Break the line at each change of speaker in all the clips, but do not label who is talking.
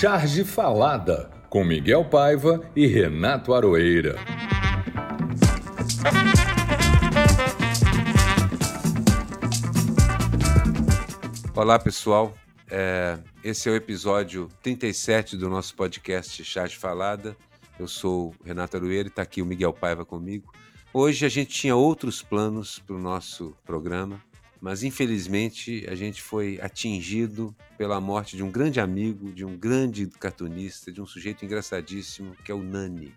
Charge Falada, com Miguel Paiva e Renato Aroeira.
Olá, pessoal. É, esse é o episódio 37 do nosso podcast Charge Falada. Eu sou o Renato Aroeira e está aqui o Miguel Paiva comigo. Hoje a gente tinha outros planos para o nosso programa, mas infelizmente a gente foi atingido pela morte de um grande amigo, de um grande cartunista, de um sujeito engraçadíssimo, que é o Nani.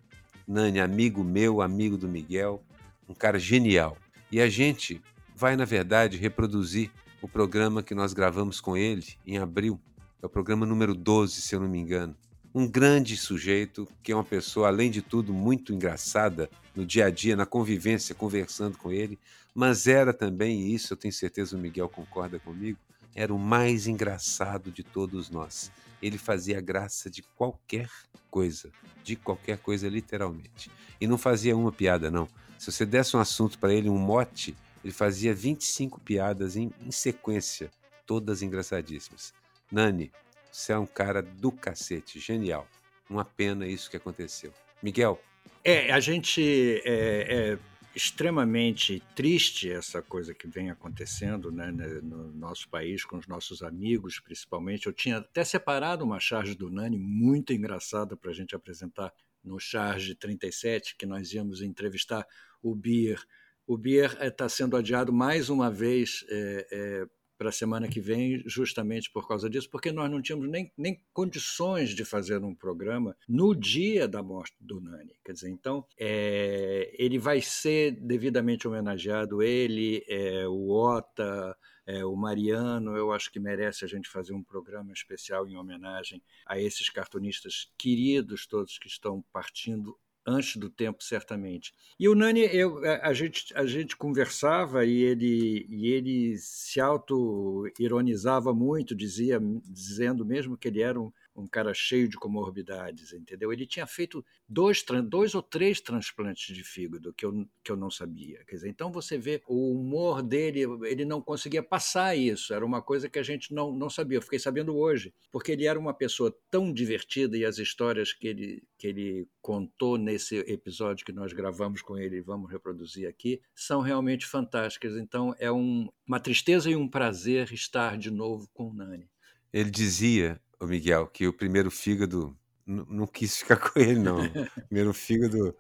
Nani, amigo meu, amigo do Miguel, um cara genial. E a gente vai, na verdade, reproduzir o programa que nós gravamos com ele em abril. É o programa número 12, se eu não me engano. Um grande sujeito, que é uma pessoa, além de tudo, muito engraçada no dia a dia, na convivência, conversando com ele, mas era também, e isso eu tenho certeza o Miguel concorda comigo, era o mais engraçado de todos nós. Ele fazia graça de qualquer coisa, de qualquer coisa literalmente. E não fazia uma piada, não. Se você desse um assunto para ele, um mote, ele fazia 25 piadas em, em sequência, todas engraçadíssimas. Nani, você é um cara do cacete, genial. Uma pena isso que aconteceu. Miguel.
É, a gente é, é extremamente triste essa coisa que vem acontecendo né, né, no nosso país, com os nossos amigos, principalmente. Eu tinha até separado uma charge do Nani muito engraçada para a gente apresentar no Charge 37, que nós íamos entrevistar o Bier. O Bier está sendo adiado mais uma vez é, é, para a semana que vem, justamente por causa disso, porque nós não tínhamos nem, nem condições de fazer um programa no dia da morte do Nani. Quer dizer, então, é, ele vai ser devidamente homenageado, ele, é, o Ota, é, o Mariano, eu acho que merece a gente fazer um programa especial em homenagem a esses cartunistas queridos todos que estão partindo antes do tempo, certamente. E o Nani, eu, a, gente, a gente conversava e ele, e ele se auto-ironizava muito, dizia, dizendo mesmo que ele era um, um cara cheio de comorbidades, entendeu? Ele tinha feito dois, dois ou três transplantes de fígado que eu, que eu não sabia. Quer dizer, então você vê o humor dele, ele não conseguia passar isso, era uma coisa que a gente não, não sabia. Eu fiquei sabendo hoje, porque ele era uma pessoa tão divertida e as histórias que ele, que ele contou nesse episódio que nós gravamos com ele e vamos reproduzir aqui são realmente fantásticas. Então é um, uma tristeza e um prazer estar de novo com o Nani.
Ele dizia o Miguel, que o primeiro fígado não quis ficar com ele, não. O primeiro fígado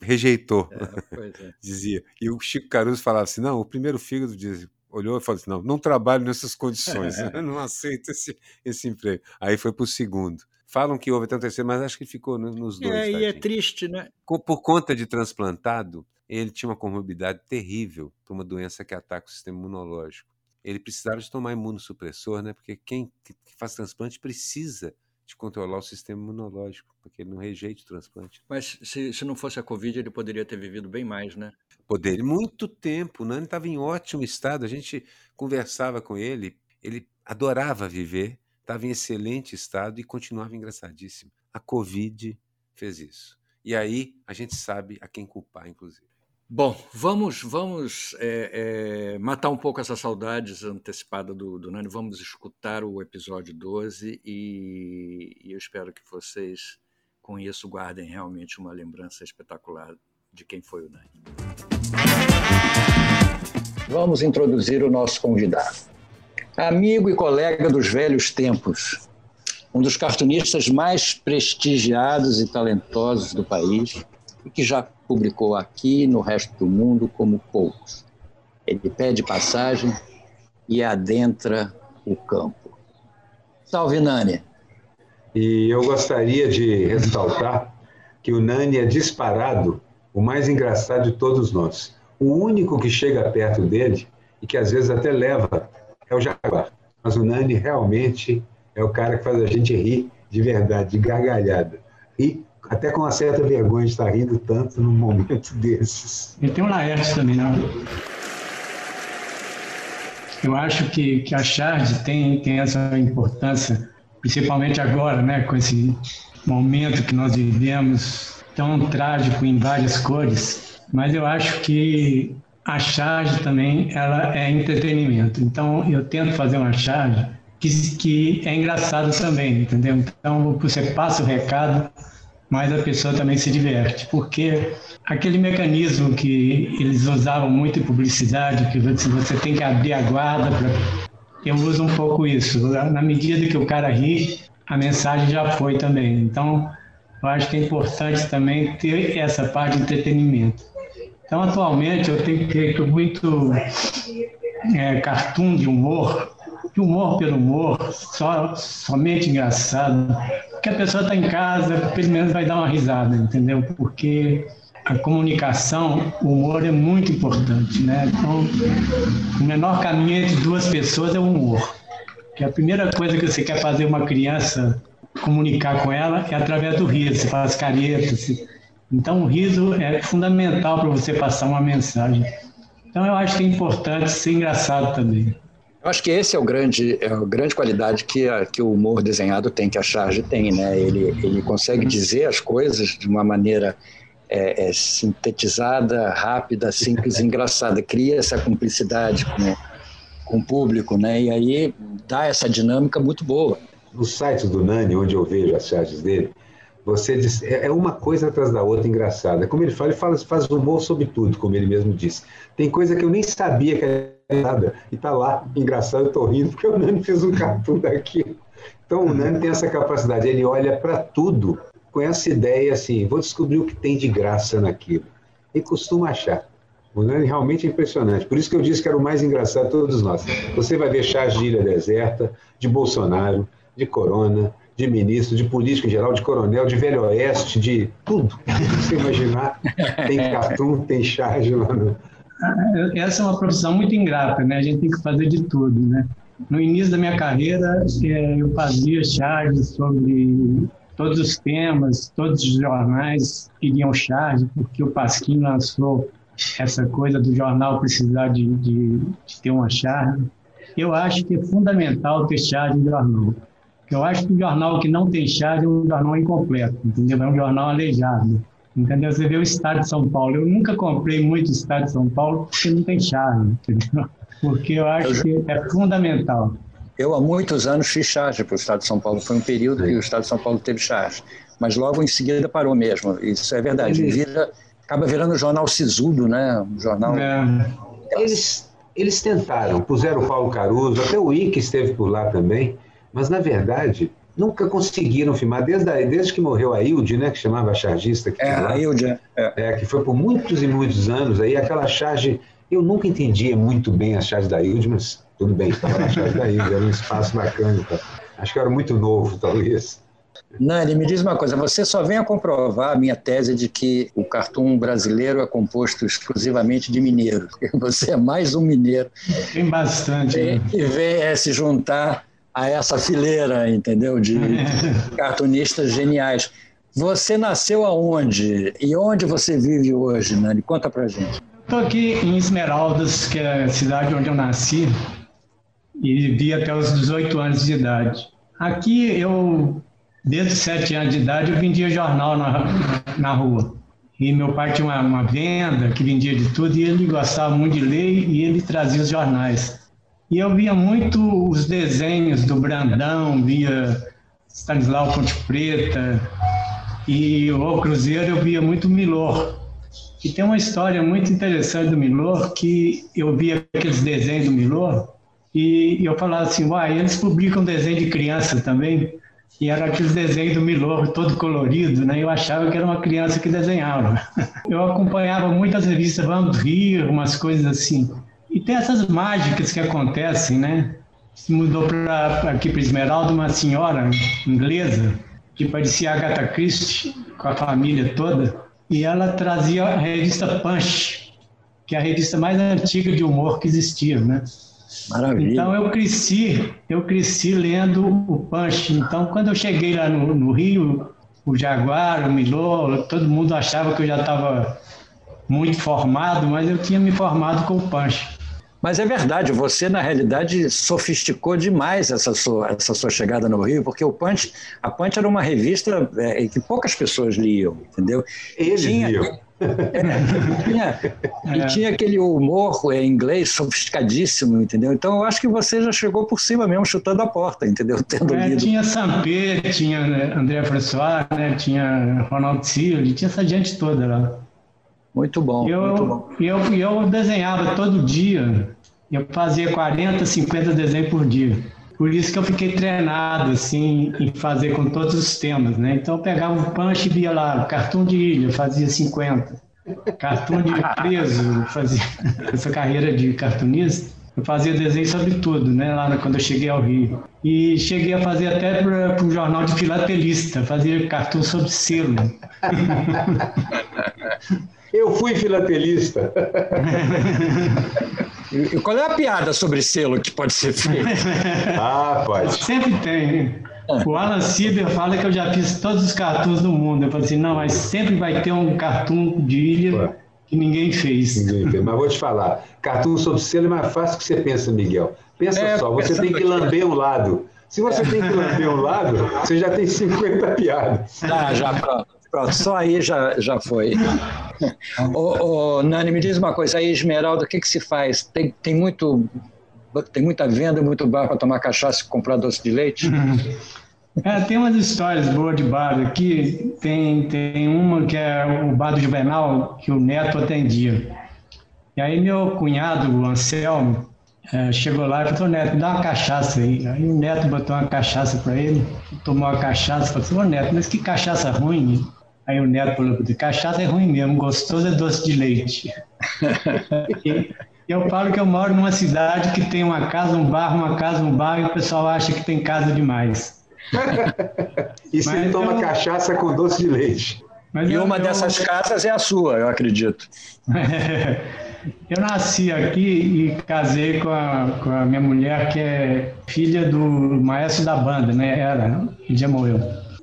rejeitou, é, é. dizia. E o Chico Caruso falava assim: não, o primeiro fígado diz, olhou e falou assim: não, não trabalho nessas condições, é. não aceito esse, esse emprego. Aí foi para o segundo. Falam que houve até um terceiro, mas acho que ficou nos dois.
É, e é triste, né?
Por conta de transplantado, ele tinha uma comorbidade terrível para uma doença que ataca o sistema imunológico ele precisava de tomar imunossupressor, né? Porque quem faz transplante precisa de controlar o sistema imunológico, porque ele não rejeita o transplante.
Mas se, se não fosse a Covid, ele poderia ter vivido bem mais, né?
Poderia, muito tempo, né? Ele estava em ótimo estado, a gente conversava com ele, ele adorava viver, estava em excelente estado e continuava engraçadíssimo. A Covid fez isso. E aí a gente sabe a quem culpar, inclusive.
Bom, vamos vamos é, é, matar um pouco essas saudades antecipadas do, do Nani. Vamos escutar o episódio 12 e, e eu espero que vocês, com isso, guardem realmente uma lembrança espetacular de quem foi o Nani. Vamos introduzir o nosso convidado. Amigo e colega dos velhos tempos, um dos cartunistas mais prestigiados e talentosos do país, e que já publicou aqui no resto do mundo como poucos. Ele pede passagem e adentra o campo. Salve, Nani!
E eu gostaria de ressaltar que o Nani é disparado o mais engraçado de todos nós. O único que chega perto dele e que às vezes até leva é o Jaguar. Mas o Nani realmente é o cara que faz a gente rir de verdade, de gargalhada. Rir até com uma certa vergonha de estar rindo tanto num momento desses.
E tem o Laércio também, não? Eu acho que, que a charge tem, tem essa importância, principalmente agora, né, com esse momento que nós vivemos, tão trágico em várias cores, mas eu acho que a charge também ela é entretenimento. Então eu tento fazer uma charge que, que é engraçado também, entendeu? Então você passa o recado, mas a pessoa também se diverte, porque aquele mecanismo que eles usavam muito em publicidade, que você, tem que abrir a guarda para eu uso um pouco isso. Na medida que o cara ri, a mensagem já foi também. Então, eu acho que é importante também ter essa parte de entretenimento. Então, atualmente, eu tenho feito muito é, cartoon de humor, de humor pelo humor, só, somente engraçado, porque a pessoa está em casa, pelo menos vai dar uma risada, entendeu? Porque a comunicação, o humor é muito importante, né? Então, o menor caminho entre duas pessoas é o humor. Que a primeira coisa que você quer fazer uma criança comunicar com ela é através do riso, você faz caretas. Então, o riso é fundamental para você passar uma mensagem. Então, eu acho que é importante ser engraçado também.
Eu acho que esse é o grande, é a grande qualidade que, a, que o humor desenhado tem, que a charge tem, né? Ele, ele consegue dizer as coisas de uma maneira é, é, sintetizada, rápida, simples, engraçada, cria essa cumplicidade com, com o público, né? E aí dá essa dinâmica muito boa.
No site do Nani, onde eu vejo as charges dele, você diz, é, é uma coisa atrás da outra engraçada. Como ele fala, ele fala, faz humor sobre tudo, como ele mesmo disse. Tem coisa que eu nem sabia que nada, e tá lá, engraçado, eu tô rindo, porque o Nani fez um cartoon daqui. Então o Nani tem essa capacidade, ele olha para tudo com essa ideia assim, vou descobrir o que tem de graça naquilo. E costuma achar. O Nani realmente é impressionante. Por isso que eu disse que era o mais engraçado de todos nós. Você vai ver chás de Ilha Deserta, de Bolsonaro, de Corona, de ministro, de político em geral, de coronel, de velho oeste, de tudo. Você imaginar, tem cartoon, tem charge lá no...
Essa é uma profissão muito ingrata, né? A gente tem que fazer de tudo, né? No início da minha carreira, é, eu fazia charges sobre todos os temas, todos os jornais queriam charge, porque o Pasquim lançou essa coisa do jornal precisar de, de, de ter uma charge. Eu acho que é fundamental ter charge em jornal. Eu acho que o jornal que não tem charge é um jornal incompleto, entendeu? É um jornal aleijado. Entendeu? Você vê o Estado de São Paulo. Eu nunca comprei muito Estado de São Paulo porque não tem charge, entendeu? Porque eu acho que é fundamental.
Eu, há muitos anos, fiz charge para o Estado de São Paulo. Foi um período que o Estado de São Paulo teve charge. Mas logo em seguida parou mesmo. Isso é verdade. Vira, acaba virando um jornal sisudo, né? Um jornal. É.
Eles, eles tentaram, puseram o Paulo Caruso, até o Ike esteve por lá também, mas na verdade nunca conseguiram filmar, desde, a, desde que morreu a Hilde, né, que chamava a chargista. Que
é, a Hilde, é.
é. Que foi por muitos e muitos anos, aí aquela charge, eu nunca entendia muito bem a charge da Hilde, mas tudo bem, estava na chave da Índia, era um espaço bacana. Tá? Acho que era muito novo, talvez.
Nani, me diz uma coisa, você só vem a comprovar a minha tese de que o cartoon brasileiro é composto exclusivamente de mineiros. Você é mais um mineiro.
Tem bastante.
E, né? e vem é, se juntar a essa fileira, entendeu? De cartunistas geniais. Você nasceu aonde? E onde você vive hoje, Nani? Conta pra gente.
Estou aqui em Esmeraldas, que é a cidade onde eu nasci e vivi até os 18 anos de idade. Aqui eu, desde os 7 anos de idade, eu vendia jornal na, na rua. E meu pai tinha uma, uma venda que vendia de tudo e ele gostava muito de ler e ele trazia os jornais. E eu via muito os desenhos do Brandão, via Stanislau Ponte Preta e o Cruzeiro eu via muito Milor. E tem uma história muito interessante do Milor que eu via aqueles desenhos do Milor e eu falava assim, uai, eles publicam desenho de criança também, e era aqueles desenhos do Milor, todo colorido, né? Eu achava que era uma criança que desenhava. Eu acompanhava muitas revistas Vamos Rir, umas coisas assim. E tem essas mágicas que acontecem, né? Se mudou para aqui para Esmeralda uma senhora inglesa que parecia Agatha Christie com a família toda, e ela trazia a revista Punch, que é a revista mais antiga de humor que existia, né? Maravilha. Então eu cresci, eu cresci lendo o Punch. Então quando eu cheguei lá no, no Rio, o Jaguar, o Milô, todo mundo achava que eu já estava muito formado, mas eu tinha me formado com o Punch.
Mas é verdade, você na realidade sofisticou demais essa sua, essa sua chegada no Rio, porque o Punch, a Punch era uma revista é, que poucas pessoas liam, entendeu?
Ele tinha,
É, tinha, é. E tinha aquele humor em inglês sofisticadíssimo, entendeu? Então eu acho que você já chegou por cima mesmo, chutando a porta, entendeu?
Tendo é, Tinha Sampé, tinha né, André François, né? tinha Ronaldo Silva, tinha essa gente toda lá.
Muito bom.
Eu,
muito bom.
Eu, eu desenhava todo dia, eu fazia 40, 50 desenhos por dia. Por isso que eu fiquei treinado assim em fazer com todos os temas, né? Então eu pegava o punch e via lá, cartão de ilha, fazia 50. Cartão de preso, fazia essa carreira de cartunista. Eu fazia desenho sobre tudo, né? Lá quando eu cheguei ao Rio. E cheguei a fazer até para o jornal de filatelista, fazia cartão sobre selo.
Eu fui filatelista.
E qual é a piada sobre selo que pode ser feita?
ah, pode.
Sempre tem. O Alan Sieber fala que eu já fiz todos os cartoons do mundo. Eu falei assim, não, mas sempre vai ter um cartoon de ilha que ninguém fez. Ninguém fez.
Mas vou te falar, cartoon sobre selo é mais fácil que você pensa, Miguel. Pensa é, só, você tem que lamber um lado. Se você tem que lamber um lado, você já tem 50 piadas.
Ah, já pronto. Pronto, só aí já, já foi. ô, Nani, me diz uma coisa, aí Esmeralda, o que, que se faz? Tem, tem, muito, tem muita venda, muito bar para tomar cachaça e comprar doce de leite?
É, tem umas histórias boas de bar aqui. Tem, tem uma que é o bar do Juvenal, que o neto atendia. E aí meu cunhado, o Anselmo, é, chegou lá e falou, Neto, dá uma cachaça aí. Aí o Neto botou uma cachaça para ele, tomou uma cachaça, falou assim, ô Neto, mas que cachaça ruim. Aí o neto falou, cachaça é ruim mesmo, gostoso é doce de leite. e eu falo que eu moro numa cidade que tem uma casa, um bar, uma casa, um bar, e o pessoal acha que tem casa demais.
e você Mas toma eu... cachaça com doce de leite.
Mas e uma eu... dessas casas é a sua, eu acredito.
eu nasci aqui e casei com a, com a minha mulher, que é filha do maestro da banda, né? Era, ele já morreu.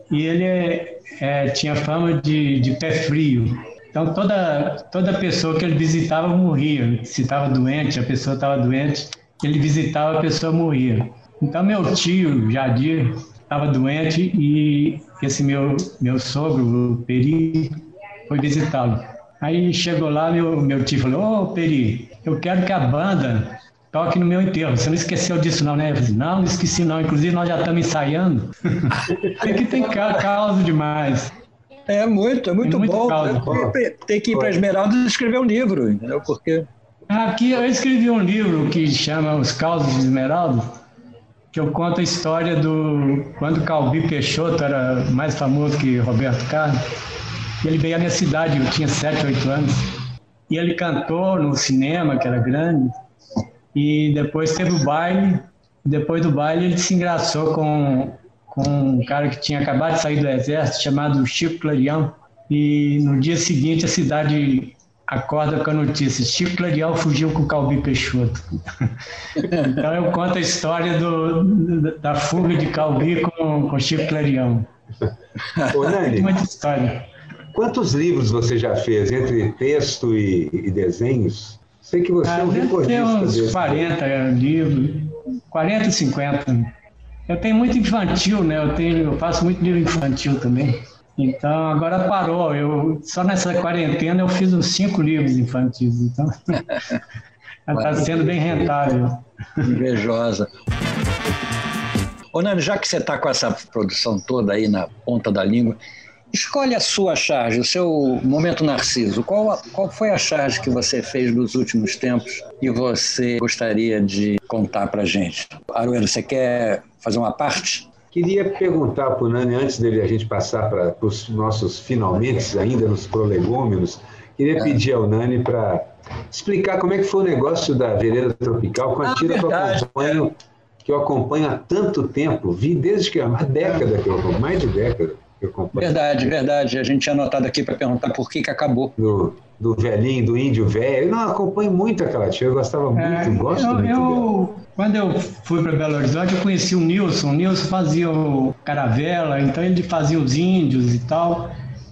E ele é, é, tinha fama de, de pé frio. Então toda, toda pessoa que ele visitava morria. Se estava doente, a pessoa estava doente, ele visitava, a pessoa morria. Então meu tio, Jadir, estava doente e esse meu, meu sogro, o Peri, foi visitá-lo. Aí chegou lá, meu, meu tio falou, ô oh, Peri, eu quero que a banda toque no meu enterro. Você não esqueceu disso não, né? Falei, não, não esqueci não. Inclusive nós já estamos ensaiando. Aqui tem causa demais.
É muito, é muito, é muito bom. Tem que ir para Esmeralda e escrever um livro, entendeu? Porque...
Aqui eu escrevi um livro que chama Os Causos de Esmeralda, que eu conto a história do quando Calbi Peixoto era mais famoso que Roberto Carlos. Ele veio à minha cidade, eu tinha 7, 8 anos. E ele cantou no cinema, que era grande, e depois teve o baile. Depois do baile, ele se engraçou com, com um cara que tinha acabado de sair do exército, chamado Chico Clarião. E no dia seguinte, a cidade acorda com a notícia: Chico Clarião fugiu com o Calbi Peixoto. então eu conto a história do, da fuga de Calbi com, com Chico Clarião.
Ô, Nani, muita história. Quantos livros você já fez entre texto e, e desenhos? Sei que você ah, é um recordista. Tem
uns desse. 40 livros, 40, 50. Eu tenho muito infantil, né? Eu, tenho, eu faço muito livro infantil também. Então agora parou. Eu, só nessa quarentena eu fiz uns cinco livros infantis. Então está sendo bem rentável.
Invejosa. Ô Nani, já que você está com essa produção toda aí na ponta da língua, Escolhe a sua charge, o seu momento narciso. Qual, qual foi a charge que você fez nos últimos tempos e você gostaria de contar para gente? Aruero, você quer fazer uma parte?
Queria perguntar para o Nani, antes dele a gente passar para os nossos finalmente, ainda nos prolegômenos, queria é. pedir ao Nani para explicar como é que foi o negócio da Vereda Tropical com a ah, tira que eu acompanho, que eu acompanho há tanto tempo, vi desde que há uma década que eu acompanho, mais de década.
Verdade, verdade. A gente tinha anotado aqui para perguntar por que, que acabou.
Do, do velhinho, do índio velho. Eu não acompanho muito aquela tia, eu gostava muito, é, gosto eu, muito eu,
Quando eu fui para Belo Horizonte, eu conheci o Nilson. O Nilson fazia o Caravela, então ele fazia os índios e tal.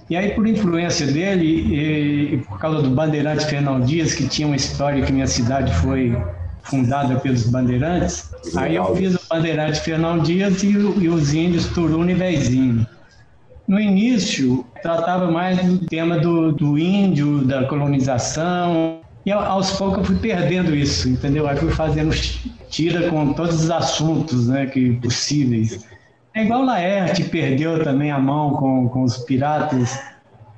E aí, por influência dele, e, e por causa do Bandeirante Fernão Dias, que tinha uma história que minha cidade foi fundada pelos bandeirantes, aí eu fiz o Bandeirante Fernão Dias e, e os índios Turuna e Vezinho. No início, tratava mais do tema do, do índio, da colonização, e aos poucos eu fui perdendo isso, entendeu? Aí fui fazendo tira com todos os assuntos né, que possíveis. É igual Laerte perdeu também a mão com, com os piratas,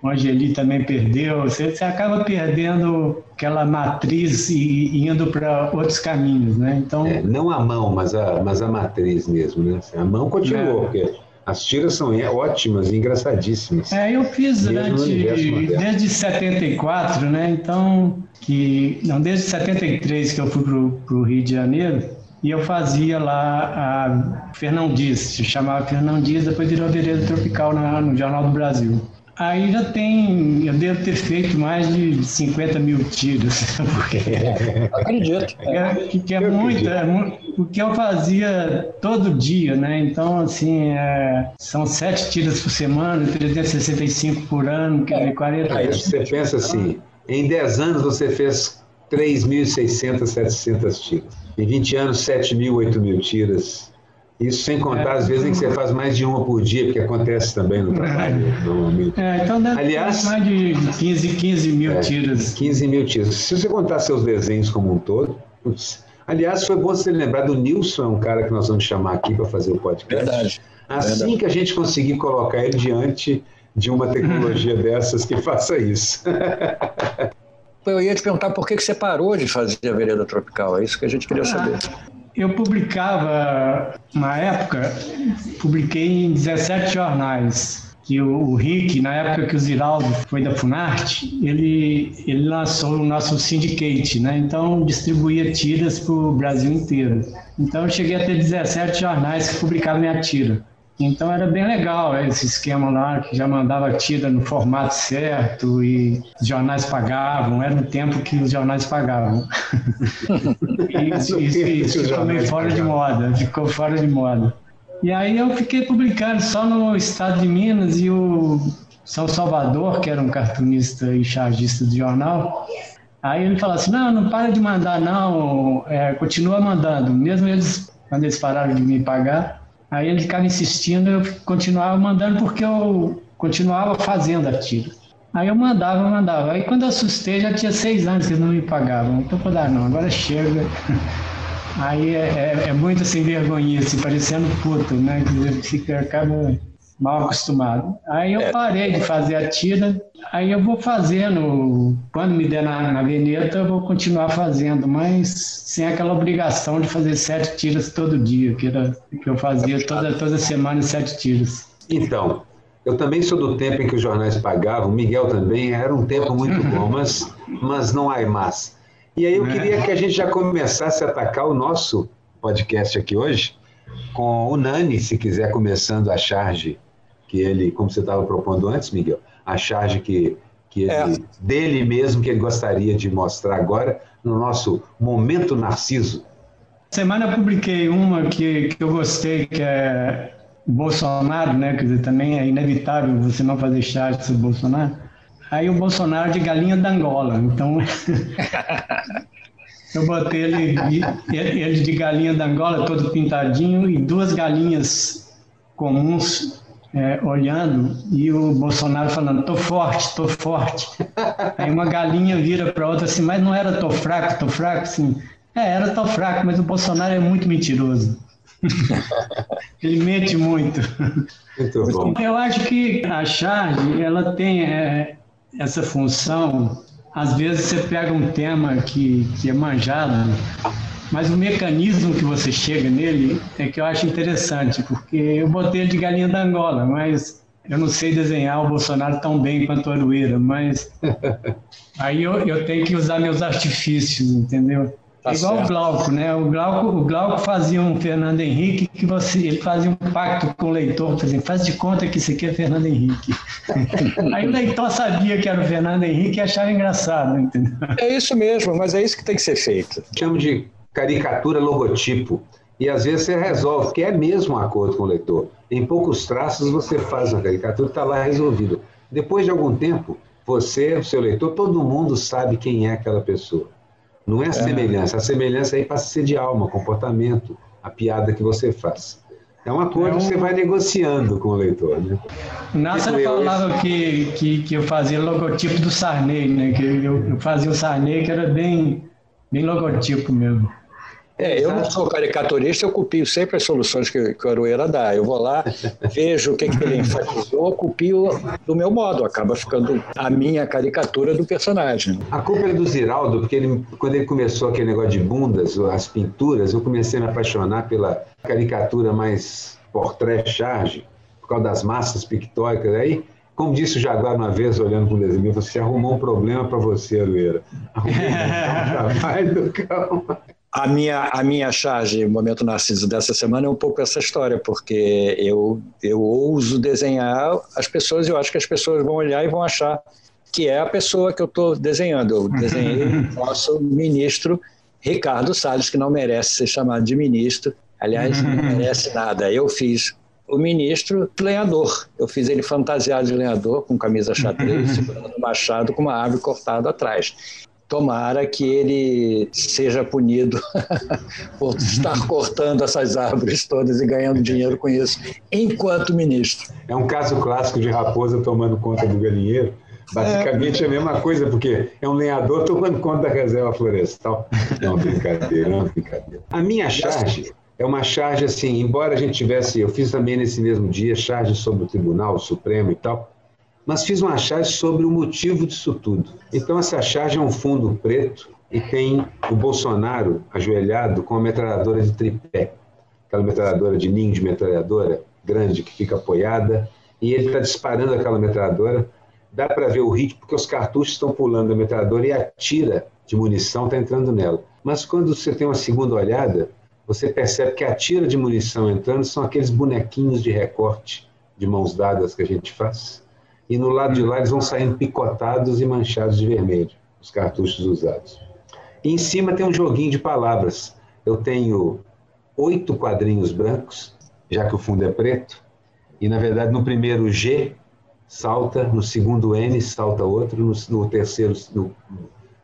o Angeli também perdeu. Você, você acaba perdendo aquela matriz e, e indo para outros caminhos, né?
Então é, não a mão, mas a, mas a matriz mesmo, né? A mão continuou, é. porque as tiras são ótimas e engraçadíssimas.
É, eu fiz durante, desde 74, né? Então, que não desde 73 que eu fui para o Rio de Janeiro e eu fazia lá a Fernão Dias, se chamava Fernão Dias, depois virou Vereda Tropical no Jornal do Brasil. Aí já tem, eu devo ter feito mais de 50 mil tiros.
Porque... Acredito.
É, que é muito, é o que eu fazia todo dia, né? Então, assim, é, são sete tiros por semana, 365 por ano, quer dizer, 40
Aí você pensa assim, em 10 anos você fez 3.600, 700 tiros. Em 20 anos, 7 mil, 8 mil tiras. Isso sem contar as vezes em que você faz mais de uma por dia, porque acontece também no trabalho
normalmente. É, então deve Aliás, mais de 15, 15 mil é, tiras.
15 mil tiras. Se você contar seus desenhos como um todo. Aliás, foi bom você lembrar do Nilson, é um cara que nós vamos chamar aqui para fazer o podcast.
Verdade.
Assim
Verdade.
que a gente conseguir colocar ele diante de uma tecnologia dessas que faça isso.
Eu ia te perguntar por que você parou de fazer a vereda tropical, é isso que a gente queria saber.
Eu publicava, na época, publiquei em 17 jornais. Que o, o Rick, na época que o Ziraldo foi da Funarte, ele, ele lançou o nosso syndicate, né? Então distribuía tiras para o Brasil inteiro. Então eu cheguei a ter 17 jornais que publicavam minha tira. Então era bem legal esse esquema lá, que já mandava tira no formato certo e os jornais pagavam, era no tempo que os jornais pagavam. isso, isso, isso ficou meio fora de moda, ficou fora de moda. E aí eu fiquei publicando só no estado de Minas e o São Salvador, que era um cartunista e chargista do jornal, aí ele falou assim, não, não para de mandar não, é, continua mandando, mesmo eles, quando eles pararam de me pagar, Aí ele ficava insistindo, eu continuava mandando porque eu continuava fazendo a tira. Aí eu mandava, mandava. Aí quando eu assustei, já tinha seis anos que eles não me pagavam. Então eu falei, ah, não, agora chega. Aí é, é, é muito sem vergonha, assim, parecendo puto, né? Que fica, acaba mal acostumado. Aí eu é. parei de fazer a tira, aí eu vou fazendo, quando me der na, na veneta, eu vou continuar fazendo, mas sem aquela obrigação de fazer sete tiras todo dia, que, era, que eu fazia toda, toda semana sete tiras.
Então, eu também sou do tempo em que os jornais pagavam, Miguel também, era um tempo muito bom, mas, mas não há mais. E aí eu é. queria que a gente já começasse a atacar o nosso podcast aqui hoje, com o Nani, se quiser começando a charge que ele, como você estava propondo antes, Miguel, a charge que, que ele, é. dele mesmo que ele gostaria de mostrar agora no nosso momento Narciso.
Semana eu publiquei uma que, que eu gostei, que é o Bolsonaro, né? Quer dizer, também é inevitável você não fazer charge sobre o Bolsonaro. Aí o Bolsonaro de galinha da Angola. Então, eu botei ele, ele de galinha da Angola, todo pintadinho, e duas galinhas comuns é, olhando e o Bolsonaro falando, tô forte, tô forte. Aí uma galinha vira para outra assim, mas não era tô fraco, tô fraco, assim. É, era tô fraco, mas o Bolsonaro é muito mentiroso. Ele mente muito.
Muito bom.
Eu acho que a charge, ela tem é, essa função. Às vezes você pega um tema que, que é manjado, mas o mecanismo que você chega nele é que eu acho interessante, porque eu botei ele de galinha da Angola, mas eu não sei desenhar o Bolsonaro tão bem quanto o Arueira, mas aí eu, eu tenho que usar meus artifícios, entendeu? Tá igual certo. o Glauco, né? O Glauco, o Glauco fazia um Fernando Henrique que você, ele fazia um pacto com o leitor, fazia, faz de conta que esse aqui é Fernando Henrique. Aí o leitor sabia que era o Fernando Henrique e achava engraçado, entendeu?
É isso mesmo, mas é isso que tem que ser feito.
Chamo de caricatura logotipo. E às vezes você resolve, que é mesmo um acordo com o leitor. Em poucos traços você faz uma caricatura, está lá resolvido. Depois de algum tempo, você, o seu leitor, todo mundo sabe quem é aquela pessoa. Não é a é. semelhança, a semelhança aí passa a ser de alma, comportamento, a piada que você faz. É uma coisa é um... que você vai negociando com o leitor, né?
O Nassa falava que, que, que eu fazia logotipo do Sarney, né? Que eu, eu fazia o Sarney que era bem, bem logotipo mesmo.
É, eu não sou caricaturista, eu copio sempre as soluções que, que o Aroeira dá. Eu vou lá, vejo o que, que ele enfatizou, copio do meu modo, acaba ficando a minha caricatura do personagem.
A culpa é do Ziraldo, porque ele, quando ele começou aquele negócio de bundas, as pinturas, eu comecei a me apaixonar pela caricatura mais portrait-charge, por causa das massas pictóricas. Aí como disse o Jaguar uma vez, olhando para o desenho, você arrumou um problema para você, Arueira. Arrumou um trabalho do cão.
A minha, a minha charge, Momento Narciso, dessa semana é um pouco essa história, porque eu, eu ouso desenhar as pessoas e eu acho que as pessoas vão olhar e vão achar que é a pessoa que eu estou desenhando. Eu desenhei o nosso ministro Ricardo Salles, que não merece ser chamado de ministro, aliás, não merece nada. Eu fiz o ministro lenhador. Eu fiz ele fantasiado de lenhador, com camisa xadrez, segurando um machado com uma árvore cortada atrás tomara que ele seja punido por estar cortando essas árvores todas e ganhando dinheiro com isso, enquanto ministro.
É um caso clássico de raposa tomando conta do galinheiro. Basicamente é, é a mesma coisa, porque é um lenhador tomando conta da reserva florestal. É uma brincadeira, é uma brincadeira. A minha charge é uma charge assim, embora a gente tivesse, eu fiz também nesse mesmo dia charge sobre o Tribunal Supremo e tal, mas fiz uma charge sobre o motivo disso tudo. Então, essa charge é um fundo preto e tem o Bolsonaro ajoelhado com a metralhadora de tripé, aquela metralhadora de ninho de metralhadora grande que fica apoiada, e ele está disparando aquela metralhadora. Dá para ver o ritmo, porque os cartuchos estão pulando da metralhadora e a tira de munição está entrando nela. Mas quando você tem uma segunda olhada, você percebe que a tira de munição entrando são aqueles bonequinhos de recorte de mãos dadas que a gente faz e no lado de lá eles vão saindo picotados e manchados de vermelho, os cartuchos usados. E em cima tem um joguinho de palavras. Eu tenho oito quadrinhos brancos, já que o fundo é preto, e na verdade no primeiro G salta, no segundo N salta outro, no, no terceiro, no,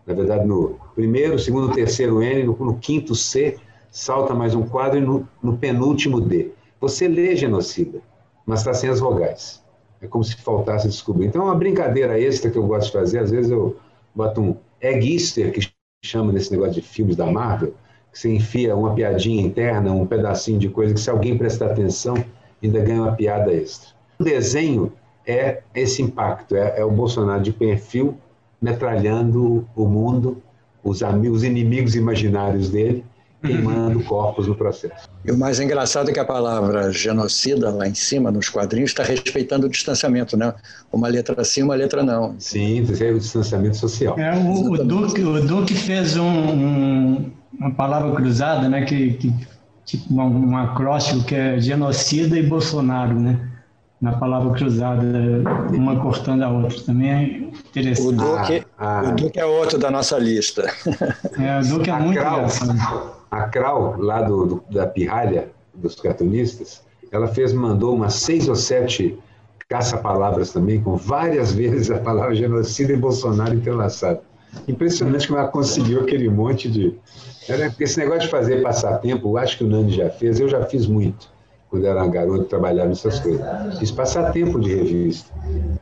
na verdade no primeiro, segundo, terceiro N, no, no quinto C salta mais um quadro e no, no penúltimo D. Você lê genocida, mas está sem as vogais. É como se faltasse descobrir. Então, é uma brincadeira extra que eu gosto de fazer. Às vezes eu boto um egg Easter, que chama nesse negócio de filmes da Marvel, que você enfia uma piadinha interna, um pedacinho de coisa que, se alguém prestar atenção, ainda ganha uma piada extra. O desenho é esse impacto, é, é o Bolsonaro de perfil metralhando o mundo, os amigos, os inimigos imaginários dele, queimando corpos no processo.
E o mais engraçado é que a palavra genocida, lá em cima, nos quadrinhos, está respeitando o distanciamento, né? Uma letra sim, uma letra não.
Sim, é o distanciamento social.
É, o, o, Duque, o Duque fez um, um, uma palavra cruzada, né? Que, que tipo um, um acróstico que é genocida e Bolsonaro, né? na palavra cruzada, uma cortando a outra. Também é interessante.
O Duque, ah, ah. o Duque é outro da nossa lista.
É, o Duque é a muito Krau, engraçado.
A Krau, lá do, do, da pirralha dos cartunistas, ela fez, mandou umas seis ou sete caça-palavras também, com várias vezes a palavra genocida e Bolsonaro entrelaçada. Impressionante como ela conseguiu aquele monte de... Esse negócio de fazer passatempo, eu acho que o Nani já fez, eu já fiz muito quando era garoto, trabalhava nessas coisas. Fiz passatempo de revista.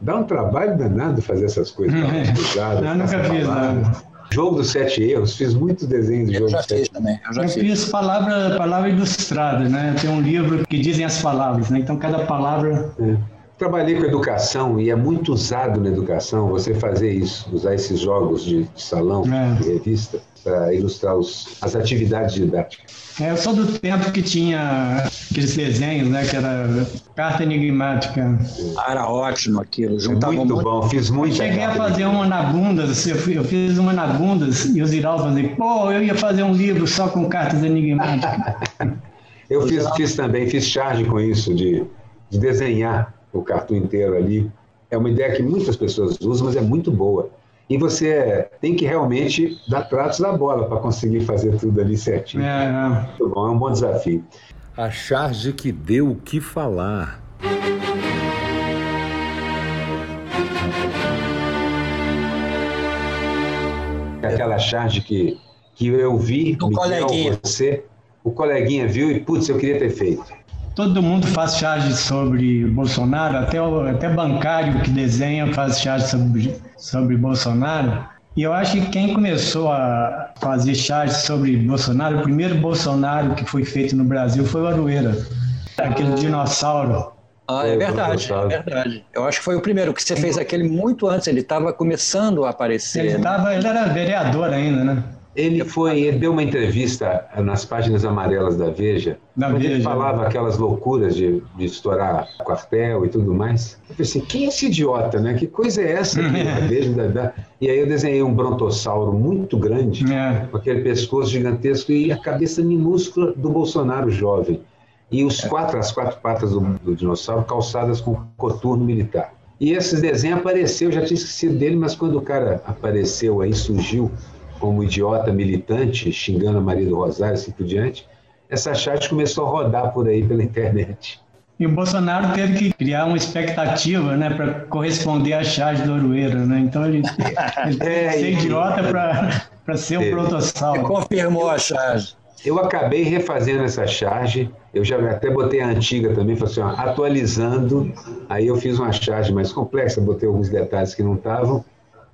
Dá um trabalho danado fazer essas coisas.
Cruzadas, eu nunca fiz nada.
Jogo dos Sete Erros, fiz muito desenho de jogo
dos
Sete
também. Eu, já eu fiz. fiz palavra, palavra ilustrada, né? Tem um livro que dizem as palavras, né? Então cada palavra.
É. Trabalhei com educação e é muito usado na educação você fazer isso, usar esses jogos de, de salão, é. de revista, para ilustrar os, as atividades didáticas.
É, eu sou do tempo que tinha aqueles desenhos, né? Que era carta enigmática.
Ah, era ótimo aquilo.
Juntava muito, muito bom, fiz muito.
Eu cheguei a fazer uma na Bundas, eu, eu fiz uma na Bundas e o Ziral falou pô, eu ia fazer um livro só com cartas enigmáticas.
eu fiz, fiz também, fiz charge com isso, de, de desenhar o cartão inteiro ali. É uma ideia que muitas pessoas usam, mas é muito boa. E você tem que realmente dar tratos da bola para conseguir fazer tudo ali certinho. É, é. Muito bom, é um bom desafio.
A charge que deu o que falar.
Aquela charge que, que eu vi,
o Miguel, coleguinha.
você, o coleguinha viu e, putz, eu queria ter feito.
Todo mundo faz charge sobre Bolsonaro, até, o, até bancário que desenha faz charge sobre, sobre Bolsonaro. E eu acho que quem começou a fazer charge sobre Bolsonaro, o primeiro Bolsonaro que foi feito no Brasil foi o Aroeira, aquele dinossauro.
Ah, é verdade, é verdade. Eu acho que foi o primeiro, que você fez aquele muito antes, ele estava começando a aparecer.
Ele, tava, ele era vereador ainda, né?
Ele foi, ele deu uma entrevista nas páginas amarelas da Veja,
Da
onde ele
Veja.
falava aquelas loucuras de, de estourar quartel e tudo mais. Eu pensei, quem é esse idiota, né? Que coisa é essa? aqui, da Veja, da- da- E aí eu desenhei um brontossauro muito grande,
É.
com aquele pescoço gigantesco e a cabeça minúscula do Bolsonaro jovem. E os quatro, as quatro patas do, do dinossauro calçadas com coturno militar. E esse desenho apareceu, eu já tinha esquecido dele, mas quando o cara apareceu aí, surgiu como idiota militante, xingando a Maria do Rosário e assim por diante, essa chat começou a rodar por aí pela internet.
E o Bolsonaro teve que criar uma expectativa, né, para corresponder à charge do Aroeira, né? Então ele, ele
É,
que ser
e-
idiota para ser um
Teve.
brontossauro.
Confirmou a charge.
Eu acabei refazendo essa charge, eu já até botei a antiga também, falei assim, ó, atualizando, aí eu fiz uma charge mais complexa, botei alguns detalhes que não estavam,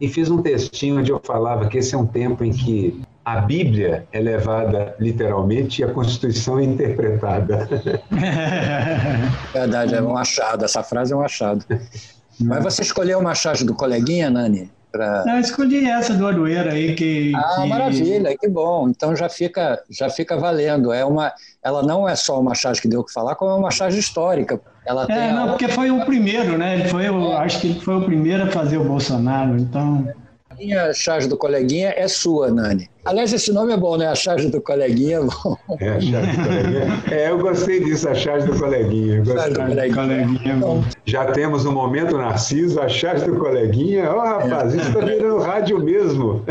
e fiz um textinho onde eu falava que esse é um tempo em que a Bíblia é levada literalmente e a Constituição é interpretada.
Verdade, é um achado. Essa frase é um achado. Mas você escolheu uma charge do coleguinha, Nani? Pra...
Eu escolhi essa do Aroeira aí que.
Ah,
que-
maravilha, que bom. Então já fica, já fica valendo. É uma, ela não é só uma charge que deu o que falar, como é uma charge histórica. Ela tem
É, não,
a-
porque foi o primeiro, né? Ele foi, o, acho que ele foi o primeiro a fazer o Bolsonaro, então.
a minha charge do coleguinha é sua, Nani. Aliás, esse nome é bom, né? A charge do coleguinha é bom.
É, a charge do coleguinha. É, eu gostei disso, a charge do coleguinha.
Charge do coleguinha.
Coleguinha.
Então,
Já temos o momento Narciso, a charge do coleguinha. Ó, rapaz, isso está virando rádio mesmo.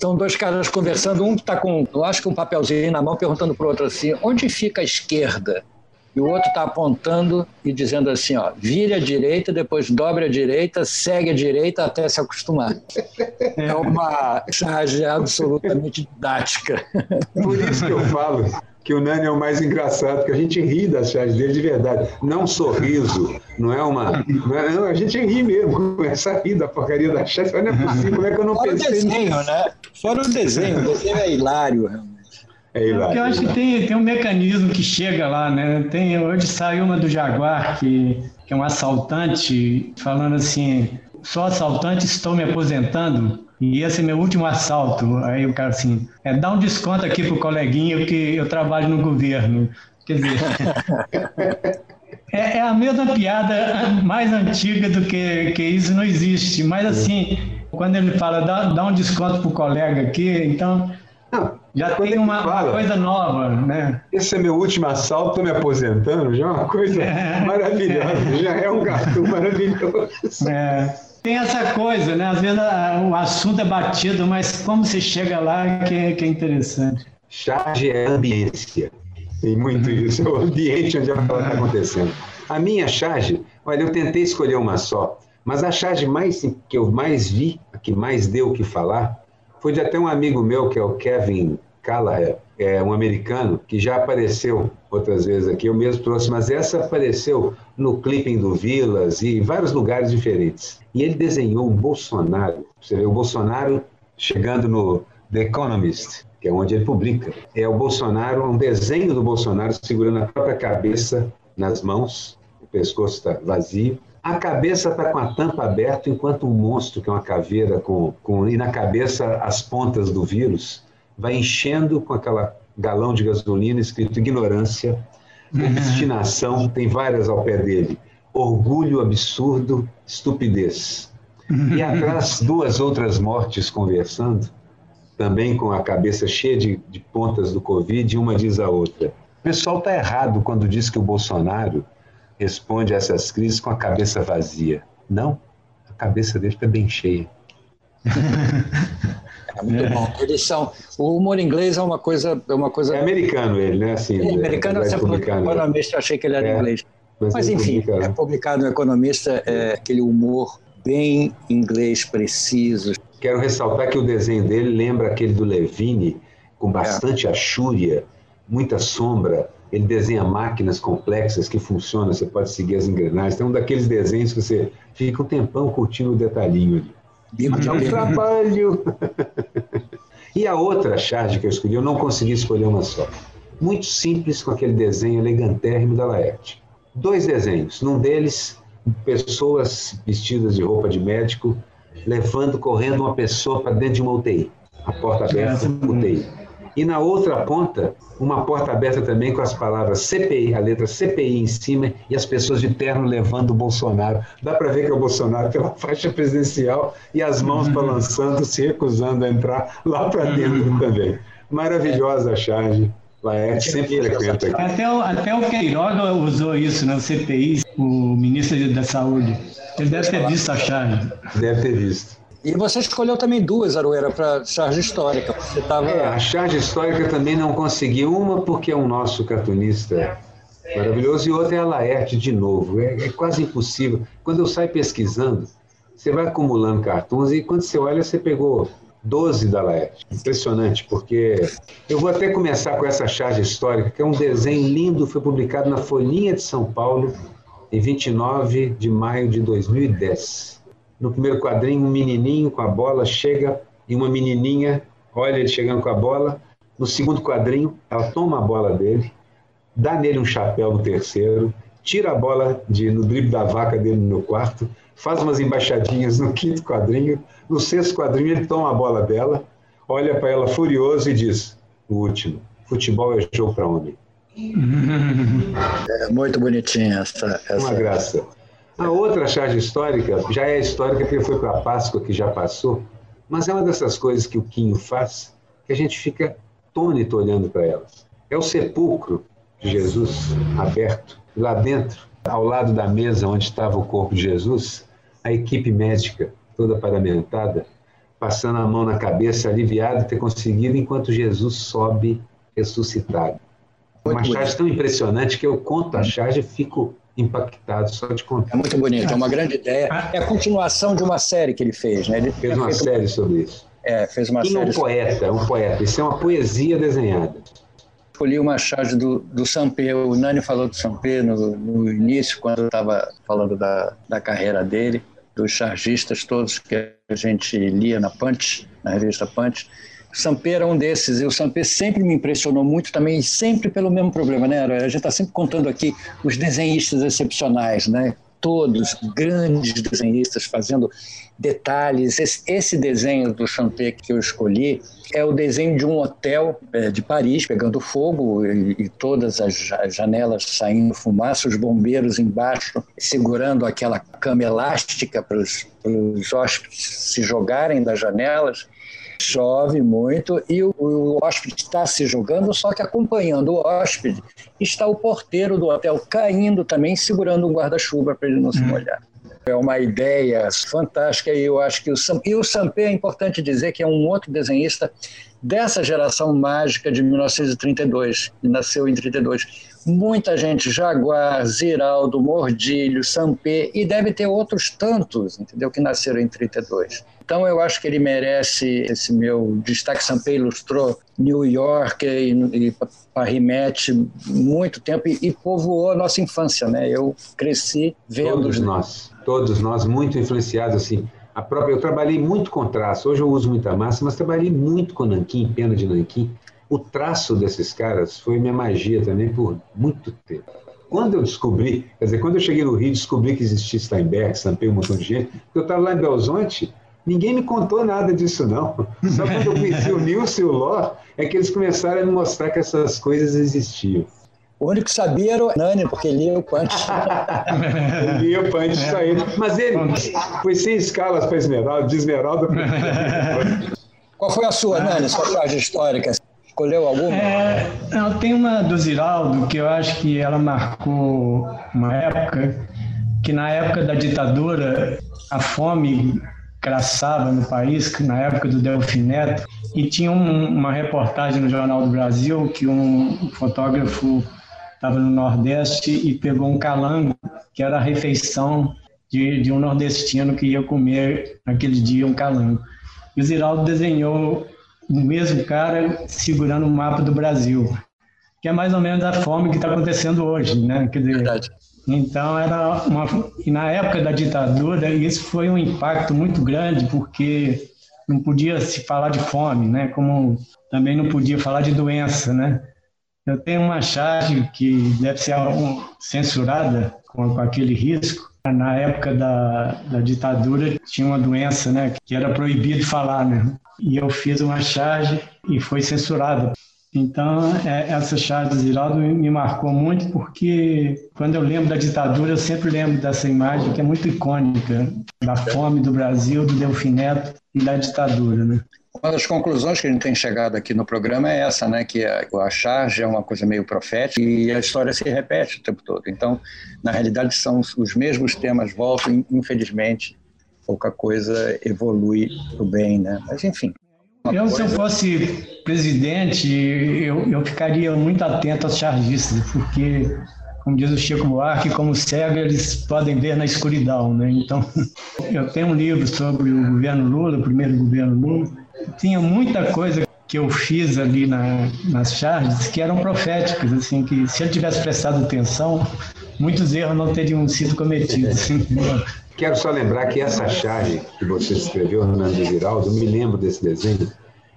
São dois caras conversando, um está com, eu acho que um papelzinho na mão, perguntando para o outro assim: onde fica a esquerda? E o outro está apontando e dizendo assim: ó, vire à direita, depois dobre à direita, segue à direita até se acostumar. É uma charge absolutamente didática.
Por isso que eu falo que o Nani é o mais engraçado, que a gente ri das charges dele de verdade. Não um sorriso, não é uma. Não é, não, a gente ri mesmo, começa a rir da porcaria da charge. Não é possível, como é que eu não
Fora o
pensei
desenho,
nisso?
né? Fora o desenho, o desenho é hilário, realmente.
É
Porque
hilário.
eu acho que tem, tem um mecanismo que chega lá, né? Tem, hoje saiu uma do Jaguar, que, que é um assaltante, falando assim: sou assaltante, estou me aposentando, e esse é meu último assalto. Aí o cara assim: é, dá um desconto aqui pro coleguinha, porque eu trabalho no governo. Quer dizer. É, é a mesma piada mais antiga do que, que isso não existe. Mas assim, quando ele fala dá, dá um desconto pro colega aqui, então
Não,
já tem uma,
fala,
coisa nova, né?
Esse é meu último assalto, estou me aposentando, já é uma coisa maravilhosa, já é um gato maravilhoso.
É, tem essa coisa, né? Às vezes a- o assunto é batido, mas como você chega lá que é, que é interessante.
Charge é ambiência. Tem muito isso, é o ambiente onde a fala está acontecendo. A minha charge, olha, eu tentei escolher uma só, mas a charge mais, que eu mais vi, a que mais deu o que falar, foi de até um amigo meu, que é o Kevin Callahan, é um americano, que já apareceu outras vezes aqui, eu mesmo trouxe, mas essa apareceu no clipping do Vilas e em vários lugares diferentes. E ele desenhou o Bolsonaro, você vê o Bolsonaro chegando no The Economist, que é onde ele publica. É o Bolsonaro, um desenho do Bolsonaro segurando a própria cabeça nas mãos, o pescoço está vazio. A cabeça está com a tampa aberta, enquanto um monstro, que é uma caveira, com, com, e na cabeça as pontas do vírus, vai enchendo com aquela galão de gasolina escrito ignorância, obstinação, tem várias ao pé dele, orgulho absurdo, estupidez. E atrás, duas outras mortes conversando, também com a cabeça cheia de, de pontas do Covid, e uma diz a outra. O pessoal está errado quando diz que o Bolsonaro responde a essas crises com a cabeça vazia. Não, a cabeça dele está bem cheia.
É muito bom. Eles são. O humor inglês é uma coisa. É uma coisa
É americano ele, né? Assim,
É, americano,
é
você falou que
republicano,
economista, eu achei que ele era
É,
inglês.
mas
Mas enfim, é
né?
publicado no Economista, é aquele humor bem inglês preciso.
Quero ressaltar que o desenho dele lembra aquele do Levine, com bastante achúria, muita sombra, ele desenha máquinas complexas que funcionam, você pode seguir as engrenagens. Tem um daqueles desenhos que você fica um tempão curtindo o detalhinho ali. Mas é um trabalho. e a outra charge que eu escolhi, eu não consegui escolher uma só. Muito simples com aquele desenho elegantérrimo da Laerte. Dois desenhos. Num deles, pessoas vestidas de roupa de médico levando, correndo uma pessoa para dentro de uma UTI. A porta aberta, UTI. E na outra ponta, uma porta aberta também com as palavras CPI, a letra CPI em cima, e as pessoas de terno levando o Bolsonaro. Dá para ver que é o Bolsonaro pela faixa presidencial e as mãos uhum. balançando, se recusando a entrar lá para dentro uhum. também. Maravilhosa a charge. Laerte sempre frequenta aqui.
Até o, até o Queiroga usou isso, né? o CPI, o ministro da Saúde. Ele deve ter visto a charge.
Deve ter visto.
E você escolheu também duas, Aroeira, para charge histórica. Você tava...
É, a charge histórica também não consegui. Uma porque é um nosso cartunista maravilhoso e outra é a Laerte de novo. É, é, quase impossível. Quando eu saio pesquisando, você vai acumulando cartuns e quando você olha, você pegou 12 da Laerte. Impressionante, porque eu vou até começar com essa charge histórica, que é um desenho lindo, foi publicado na Folhinha de São Paulo em 29 de maio de 2010. No primeiro quadrinho, um menininho com a bola chega e uma menininha olha ele chegando com a bola. No segundo quadrinho, ela toma a bola dele, dá nele um chapéu no terceiro, tira a bola de, no drible da vaca dele no quarto, faz umas embaixadinhas no quinto quadrinho. No sexto quadrinho, ele toma a bola dela, olha para ela furioso e diz: o último, futebol é jogo para homem.
É muito bonitinha essa, essa.
Uma graça. A outra charge histórica já é histórica porque foi para a Páscoa que já passou, mas é uma dessas coisas que o Quinho faz que a gente fica tônito olhando para elas. É o sepulcro de Jesus aberto, lá dentro, ao lado da mesa onde estava o corpo de Jesus, a equipe médica toda paramentada, passando a mão na cabeça, aliviado de ter conseguido enquanto Jesus sobe ressuscitado. Uma charge tão impressionante que eu conto a charge e fico impactado só de contar.
É muito bonito, é uma grande ideia. É a continuação de uma série que ele fez, né? Ele
fez uma série sobre isso.
É, fez uma
e
série.
um poeta, um poeta. Isso é uma poesia desenhada.
Escolhi uma charge do, do Sampé. O Nani falou do Sampé no, no início, quando eu estava falando da, da carreira dele, dos chargistas todos que a gente lia na Punch, na revista Punch. Sampé era um desses, e o Sampé sempre me impressionou muito também, sempre pelo mesmo problema, né? A gente está sempre contando aqui os desenhistas excepcionais, né? Todos grandes desenhistas fazendo detalhes. Esse, esse desenho do Sampé que eu escolhi é o desenho de um hotel é, de Paris pegando fogo e, e todas as, as, janelas saindo fumaça, os bombeiros embaixo segurando aquela cama elástica para os hóspedes se jogarem das janelas chove muito e o, o hóspede está se jogando, só que acompanhando o hóspede está o porteiro do hotel caindo também, segurando um guarda-chuva para ele não se hum. molhar. É uma ideia fantástica e eu acho que o Sam... E o Sampé é importante dizer que é um outro desenhista dessa geração mágica de 1932, que nasceu em 32. Muita gente, Jaguar, Ziraldo, Mordilho, Sampé, e deve ter outros tantos, entendeu, que nasceram em 32. Então eu acho que ele merece esse meu destaque. Sampé ilustrou New York e, e Paris muito tempo e, e povoou a nossa infância, né? Eu cresci vendo...
Todos nós, todos nós muito influenciados, assim. A própria, eu trabalhei muito com traço, hoje eu uso muita massa, mas trabalhei muito com nanquim, pena de nanquim. O traço desses caras foi minha magia também por muito tempo. Quando eu descobri, quer dizer, quando eu cheguei no Rio, descobri que existia Steinbeck, Sampé, um montão de gente, eu estava lá em Belzonte, Ninguém me contou nada disso, não. Só quando eu conheci o Nilson e o Ló, é que eles começaram a me mostrar que essas coisas existiam.
O único que sabia era o Nani, porque lia o Punch.
lia o Punch saindo. Mas ele foi sem escalas para Esmeralda, de Esmeralda para...
Qual foi a sua, Nani, sua charge histórica? Escolheu alguma?
É, uma do Ziraldo que eu acho que ela marcou uma época, que na época da ditadura, a fome craçava no país, na época do Delfim Neto, e tinha um, uma reportagem no Jornal do Brasil que um fotógrafo estava no Nordeste e pegou um calango, que era a refeição de, de um nordestino que ia comer naquele dia um calango. E o Ziraldo desenhou o mesmo cara segurando o mapa do Brasil. que é mais ou menos a fome que está acontecendo hoje, né? Quer dizer, Verdade. Então era uma e na época da ditadura isso foi um impacto muito grande porque não podia se falar de fome, né? Como também não podia falar de doença, né? Eu tenho uma charge que deve ser censurada com, com aquele risco. Na época da, da, ditadura tinha uma doença, né? Que era proibido falar, né? E eu fiz uma charge e foi censurada então, é, essa charge do Ziraldo me marcou muito porque quando eu lembro da ditadura, eu sempre lembro dessa imagem que é muito icônica, da fome do Brasil, do Delfim Neto e da ditadura, né?
Uma das conclusões que a gente tem chegado aqui no programa é essa, né, que a, charge é uma coisa meio profética e a história se repete o tempo todo. Então, na realidade, são os mesmos temas voltam, infelizmente, pouca coisa evolui para o bem, né? Mas, enfim,
eu, se eu fosse presidente, eu, eu ficaria muito atento aos chargistas, porque, como diz o Chico Buarque, como cego eles podem ver na escuridão, né? Então, eu tenho um livro sobre o governo Lula, o primeiro governo Lula, tinha muita coisa que eu fiz ali na, nas charges que eram proféticas, assim, que se ele tivesse prestado atenção, muitos erros não teriam sido cometidos.
Quero só lembrar que essa charge que você escreveu, Hernando Ziraldo, me lembro desse desenho,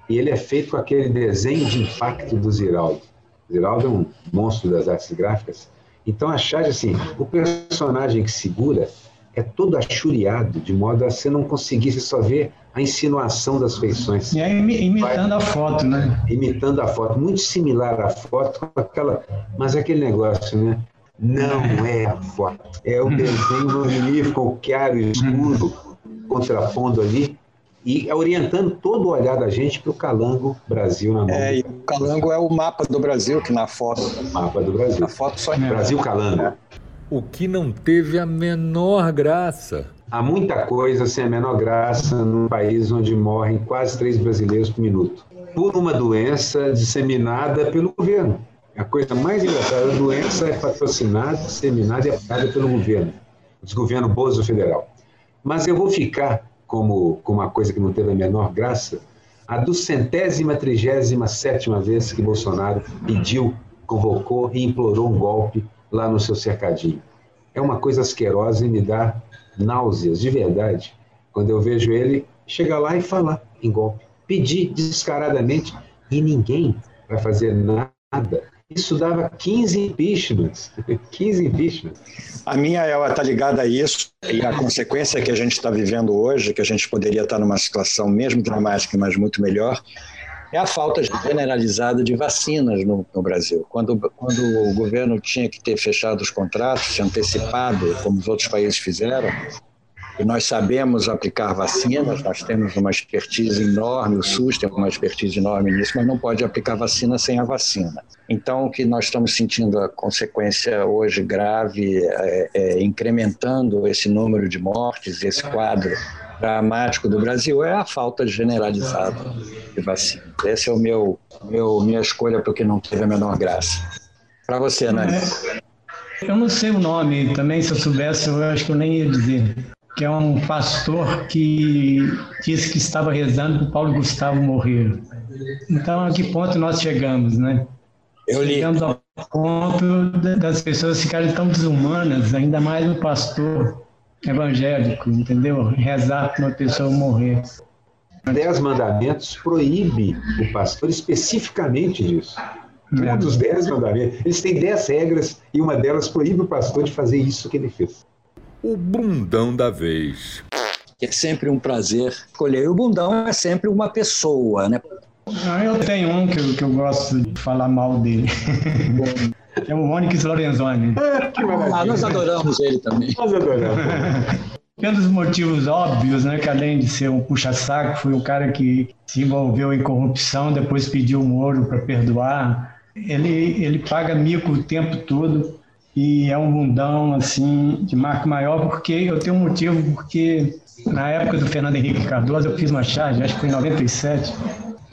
e ele é feito com aquele desenho de impacto do Ziraldo. Ziraldo é um monstro das artes gráficas. Então a charge, assim, o personagem que segura é todo achuriado, de modo a você não conseguir, você só ver a insinuação das feições.
E aí imitando Vai, a foto, né?
Imitando a foto, muito similar à foto, com aquela, mas aquele negócio, né? Não é a foto. É o desenho magnífico, claro e escuro, contrapondo ali e orientando todo o olhar da gente para o Calango Brasil na mão.
É, e o Calango é o mapa do Brasil, que na foto.
Mapa do Brasil.
Na foto só
Brasil Calango. É.
O que não teve a menor graça.
Há muita coisa sem a menor graça num país onde morrem quase três brasileiros por minuto. Por uma doença disseminada pelo governo. A coisa mais engraçada, a doença é patrocinada, disseminada e apoiada pelo governo, desgoverno Bozo Federal. Mas eu vou ficar como, como uma coisa que não teve a menor graça, a do centésima, trigésima, sétima vez que Bolsonaro pediu, convocou e implorou um golpe lá no seu cercadinho. É uma coisa asquerosa e me dá náuseas, de verdade, quando eu vejo ele chegar lá e falar em golpe. Pedir descaradamente e ninguém vai fazer nada isso dava 15 impeachments. 15 impeachments.
A minha ela está ligada a isso e a consequência que a gente está vivendo hoje, que a gente poderia estar numa situação mesmo dramática, mas muito melhor, é a falta generalizada de vacinas no, no, Brasil. Quando, quando o governo tinha que ter fechado os contratos, antecipado, como os outros países fizeram, e nós sabemos aplicar vacinas, nós temos uma expertise enorme, o SUS tem uma expertise enorme nisso, mas não pode aplicar vacina sem a vacina. Então, o que nós estamos sentindo a consequência hoje grave, é, é, incrementando esse número de mortes, esse quadro dramático do Brasil, é a falta generalizada de vacina. Essa é o meu, meu minha escolha porque não teve a menor graça. Para você, né?
Eu não sei o nome, também se eu soubesse, eu acho que eu nem ia dizer que é um pastor que disse que estava rezando para o Paulo Gustavo morrer. Então, a que ponto nós chegamos, né? Eu li. Chegamos ao ponto das pessoas ficarem tão desumanas, ainda mais o pastor evangélico, entendeu? Rezar para uma pessoa morrer.
Dez mandamentos proíbe o pastor especificamente disso. Um dos dez mandamentos. Eles têm dez regras e uma delas proíbe o pastor de fazer isso que ele fez
o bundão da vez.
É sempre um prazer escolher. O bundão é sempre uma pessoa, né?
Ah, eu tenho um que eu, que eu gosto de falar mal dele. é o Onyx Lorenzoni.
ah, nós adoramos ele também. Nós adoramos.
Dos motivos óbvios, né, que além de ser um puxa-saco, foi um cara que se envolveu em corrupção, depois pediu um ouro para perdoar. Ele, ele paga mico o tempo todo e é um bundão assim de marca maior porque eu tenho um motivo porque na época do Fernando Henrique Cardoso eu fiz uma charge, acho que foi em 97,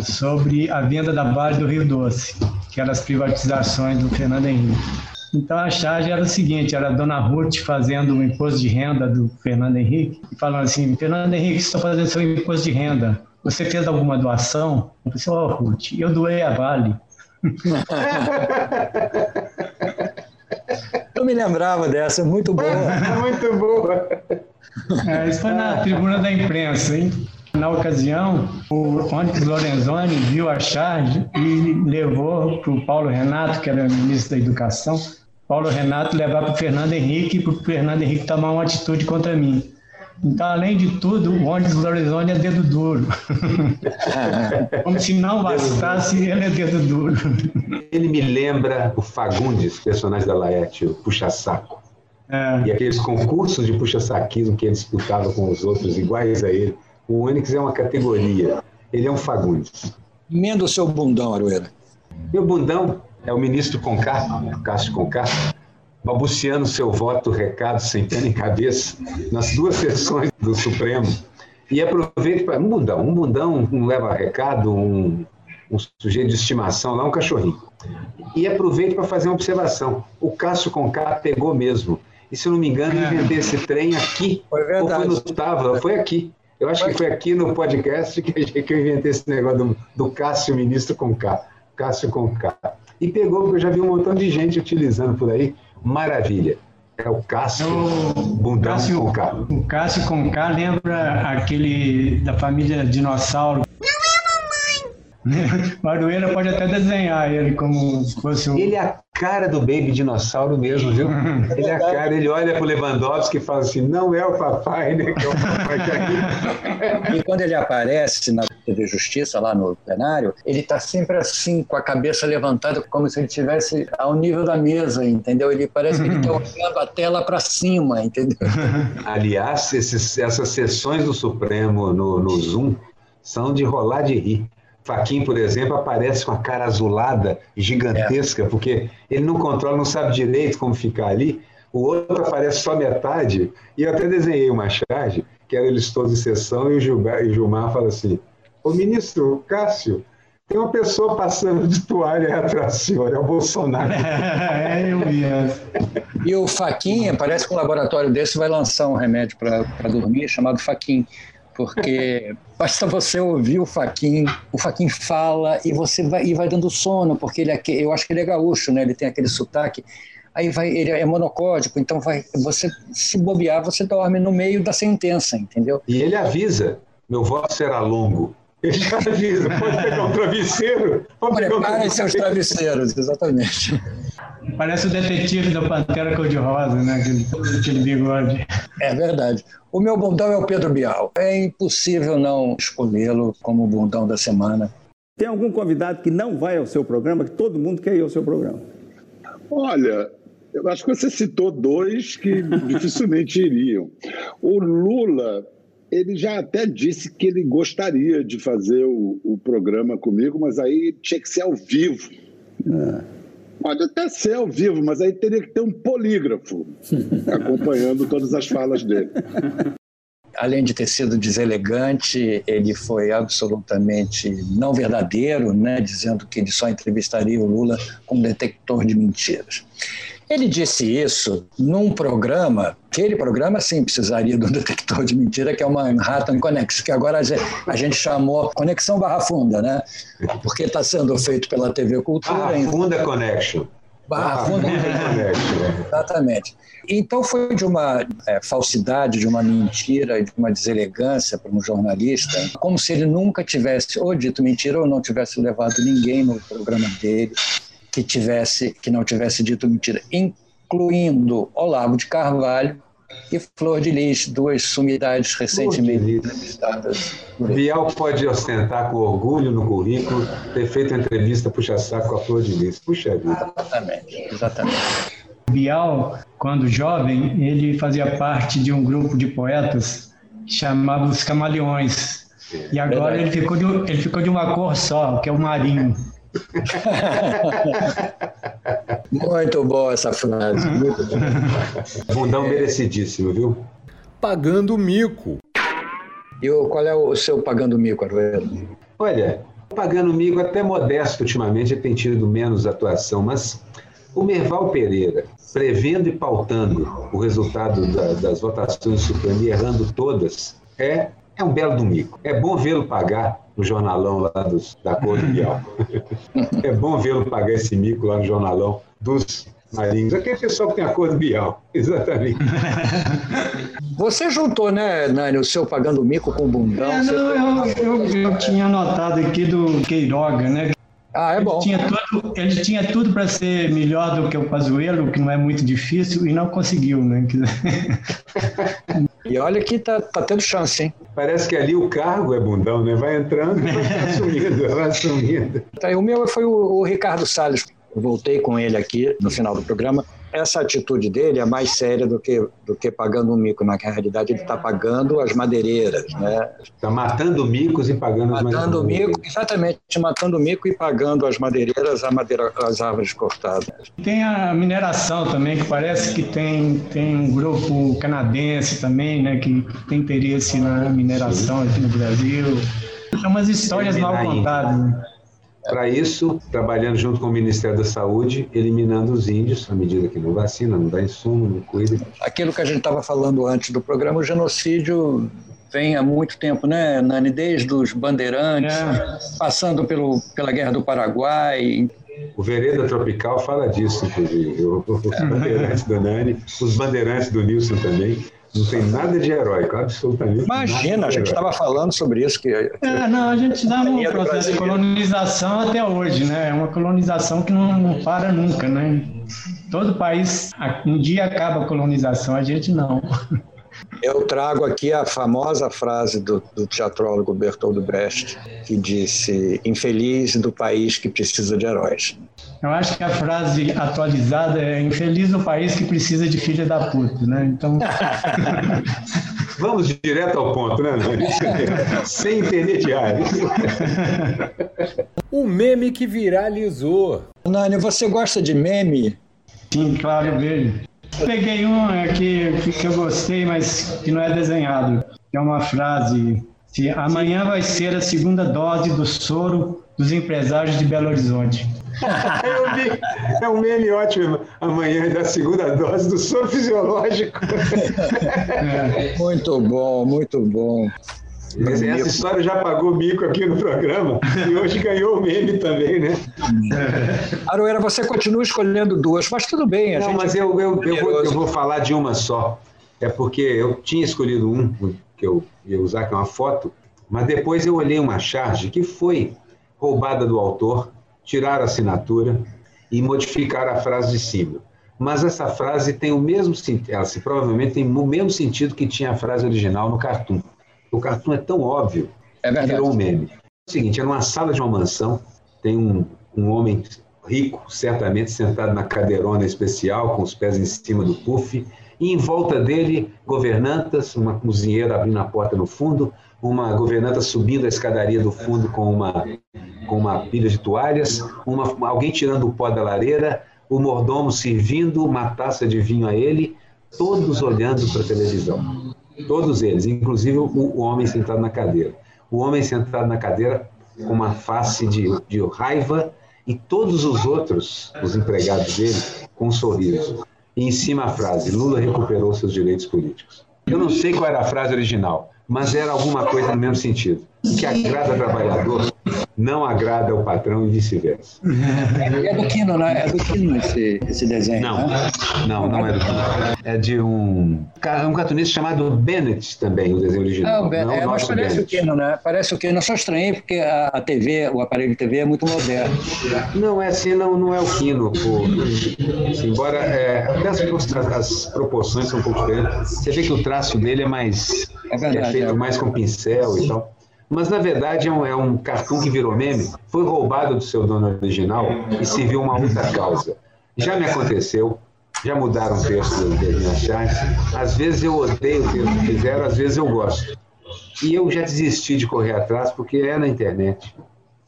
sobre a venda da Vale do Rio Doce, que eram as privatizações do Fernando Henrique. Então a charge era o seguinte, era a dona Ruth fazendo o imposto de renda do Fernando Henrique e falando assim, Fernando Henrique, estou fazendo seu imposto de renda, você fez alguma doação? Eu falei, oh, Ruth, eu doei a Vale.
Eu me lembrava dessa, muito boa.
muito boa.
É, isso foi na tribuna da imprensa, hein? Na ocasião, o Onyx Lorenzoni viu a charge e levou para o Paulo Renato, que era ministro da Educação, Paulo Renato levar para o Fernando Henrique, para o Fernando Henrique tomar uma atitude contra mim. Então, além de tudo, o Onyx Lorenzoni é dedo duro. Como se não bastasse, ele é dedo duro.
Ele me lembra o Fagundes, personagem da Laerte, o puxa-saco. É. E aqueles concursos de puxa-saquismo que ele disputava com os outros iguais a ele. O Onyx é uma categoria. Ele é um Fagundes.
Emenda o seu bundão, Aroeira.
Meu bundão é o ministro Conká, Cássio Conká, balbuciando seu voto recado sem pena em cabeça nas duas sessões do Supremo. E aproveita para. Um bundão, um bundão, um leva recado, um, um sujeito de estimação lá, um cachorrinho. E aproveita para fazer uma observação. O Cássio Conká pegou mesmo. E se eu não me engano, eu inventei esse trem aqui. Foi verdade. Ou foi no Tava, foi aqui. Eu acho que foi aqui no podcast que, eu inventei esse negócio do, do Cássio Ministro Conká. Cássio Conká. E pegou, porque eu já vi um montão de gente utilizando por aí maravilha. É o Cássio Bundão Cássio, Conká.
O Cássio Conká lembra aquele da família dinossauro. Marueira pode até desenhar ele como se fosse
um... Ele é a cara do Baby Dinossauro mesmo, viu? Ele é a cara, ele olha para o Lewandowski e fala assim, não é o papai, né? Que é o papai
que E quando ele aparece na TV Justiça, lá no plenário, ele está sempre assim, com a cabeça levantada, como se ele estivesse ao nível da mesa, entendeu? Ele parece que ele está olhando a tela para cima, entendeu?
Aliás, esses, essas sessões do Supremo no, no Zoom são de rolar de rir. Faquin, por exemplo, aparece com a cara azulada, gigantesca, é. porque ele não controla, não sabe direito como ficar ali. O outro aparece só metade. E eu até desenhei uma charge, que era eles todos em sessão, e o Gilmar, e o Gilmar fala assim: Ô ministro Cássio, tem uma pessoa passando de toalha atrás do senhor, é o Bolsonaro.
é, eu vi
E o Faquinha, parece que um laboratório desse vai lançar um remédio para dormir chamado Faquin porque basta você ouvir o Faquin, o Faquin fala e você vai, e vai dando sono, porque ele é, eu acho que ele é gaúcho, né? Ele tem aquele sotaque. Aí vai, ele é monocódico, então vai, você se bobear, você dorme no meio da sentença, entendeu?
E ele avisa: meu voto será longo. Ele já avisa, pode pegar um travesseiro.
Preparem um seus travesseiros, exatamente.
Parece o detetive da Pantera Cor-de-Rosa, né? Aquele, aquele bigode.
É verdade. O meu bundão é o Pedro Bial. É impossível não escolhê-lo como o bundão da semana.
Tem algum convidado que não vai ao seu programa, que todo mundo quer ir ao seu programa?
Olha, eu acho que você citou dois que dificilmente iriam. O Lula, ele já até disse que ele gostaria de fazer o, o programa comigo, mas aí tinha que ser ao vivo. É. Pode até ser ao vivo, mas aí teria que ter um polígrafo acompanhando todas as falas dele.
Além de ter sido deselegante, ele foi absolutamente não verdadeiro, né, dizendo que ele só entrevistaria o Lula com detector de mentiras. Ele disse isso num programa, aquele programa sim precisaria de um detector de mentira, que é uma Manhattan Connection, que agora a gente chamou Conexão Barra Funda, né? Porque está sendo feito pela TV Cultura.
Barra Funda Connection.
Barra Funda Connection. É. Exatamente. Então foi de uma é, falsidade, de uma mentira, de uma deselegância para um jornalista, como se ele nunca tivesse ou dito mentira ou não tivesse levado ninguém no programa dele que tivesse que não tivesse dito mentira, incluindo Olavo de Carvalho e Flor de Lis, duas sumidades recentemente entrevistadas.
Bial pode ostentar com orgulho no currículo ter feito entrevista puxa-saco com a Flor de Lis. Puxa vida.
Exatamente, exatamente.
Bial, quando jovem, ele fazia parte de um grupo de poetas chamado Os Camaleões. E agora ele ficou, de, ele ficou de uma cor só, que é o marinho.
Muito boa essa frase. Muito
merecidíssimo, viu?
Pagando mico.
E o, qual é o seu pagando mico, Aruelo?
Olha, pagando mico até modesto ultimamente tem tido menos atuação, mas o Merval Pereira, prevendo e pautando o resultado da, das votações do Supremo e errando todas, é É um belo domingo. É bom vê-lo pagar no jornalão lá dos, da cor do Bial. é bom vê-lo pagar esse mico lá no jornalão dos marinhos. Aquele pessoal que tem a cor do Bial. Exatamente.
Você juntou, né, Nani, o seu pagando mico com o bundão?
É, não, eu, eu, eu, tinha anotado aqui do Queiroga, né?
Ah, é bom.
Ele tinha tudo, ele tinha tudo para ser melhor do que o Pazuello, que não é muito difícil, e não conseguiu, né?
e olha que tá, tá tendo chance, hein?
Parece que ali o cargo é bundão, né? Vai entrando e vai assumindo, vai assumindo.
Tá, o meu foi o, o Ricardo Salles. Eu voltei com ele aqui no final do programa essa atitude dele é mais séria do que, do que pagando um mico. Na realidade, ele está pagando as madeireiras. Né?
Está matando micos e pagando
matando as madeireiras. Mico, exatamente, matando mico e pagando as madeireiras, a madeira, as árvores cortadas.
Tem a mineração também, que parece que tem, tem um grupo canadense também, né, que tem interesse na mineração aqui no Brasil. São umas histórias mal contadas. Né?
Para isso, trabalhando junto com o Ministério da Saúde, eliminando os índios, à medida que não vacina, não dá insumo, não cuida.
Aquilo que a gente estava falando antes do programa, o genocídio vem há muito tempo, né, Nani? Desde os bandeirantes, é. passando pelo, pela Guerra do Paraguai.
O Vereda Tropical fala disso, inclusive. Os bandeirantes do Nani, os bandeirantes do Nilson também. Não tem nada de heróico, absolutamente.
Imagina, a gente estava falando sobre isso. Que,
é, não, a gente está num processo de colonização até hoje, né? É uma colonização que não, não para nunca, né? Todo país, um dia acaba a colonização, a gente não.
Eu trago aqui a famosa frase do, do teatrólogo Bertold Brecht, que disse: Infeliz do país que precisa de heróis.
Eu acho que a frase atualizada é infeliz o país que precisa de filha da puta, né? Então.
Vamos direto ao ponto, né, Sem intermediários.
o meme que viralizou.
Nani, você gosta de meme?
Sim, claro, eu vejo. Peguei um aqui que eu gostei, mas que não é desenhado. É uma frase. Amanhã vai ser a segunda dose do soro dos empresários de Belo Horizonte.
Eu vi, é um meme ótimo. Amanhã da segunda dose do soro fisiológico.
É. Muito bom, muito bom.
Essa história já pagou mico aqui no programa e hoje ganhou o meme também, né?
Aroeira, você continua escolhendo duas, mas tudo bem.
Não, mas eu, eu, eu, vou, eu vou falar de uma só. É porque eu tinha escolhido um que eu ia usar, que é uma foto, mas depois eu olhei uma charge que foi roubada do autor, tirar a assinatura e modificar a frase de cima. Mas essa frase tem o mesmo sentido, ela se, provavelmente tem o mesmo sentido que tinha a frase original no cartoon. O cartoon é tão óbvio
é que
virou um meme. É o seguinte, é numa sala de uma mansão, tem um, um homem rico, certamente sentado na cadeirona especial, com os pés em cima do puff, e em volta dele, governantas, uma cozinheira abrindo a porta no fundo, uma governanta subindo a escadaria do fundo com uma, com uma pilha de toalhas, uma, alguém tirando o pó da lareira, o mordomo servindo uma taça de vinho a ele, todos olhando para a televisão. Todos eles, inclusive o, homem sentado na cadeira. O homem sentado na cadeira com uma face de, de raiva e todos os outros, os empregados dele, com um sorriso. E em cima a frase: Lula recuperou seus direitos políticos. Eu não sei qual era a frase original, mas era alguma coisa no mesmo sentido. O que agrada trabalhador não agrada ao patrão e vice-versa.
É, do Quino, né? É do Quino esse, esse desenho.
Não, né? não, não é do Quino. É de um, um cartunista chamado Bennett também, o desenho original. Não,
não é, mas parece Bennett. o Quino, né? Parece o Quino. Eu só estranhei porque a, a, TV, o aparelho de TV é muito moderno.
Não é assim, não, não é o Quino. Por, assim, embora é, até as, as, proporções são um pouco diferentes. Você vê que o traço dele é mais. É, verdade, é feito é. mais com pincel e tal. Mas, na verdade, é um, é um cartoon que virou meme, foi roubado do seu dono original e serviu uma outra causa. Já me aconteceu, já mudaram o texto das minhas charts. Às vezes eu odeio o texto que fizeram, às vezes eu gosto. E eu já desisti de correr atrás porque é na internet.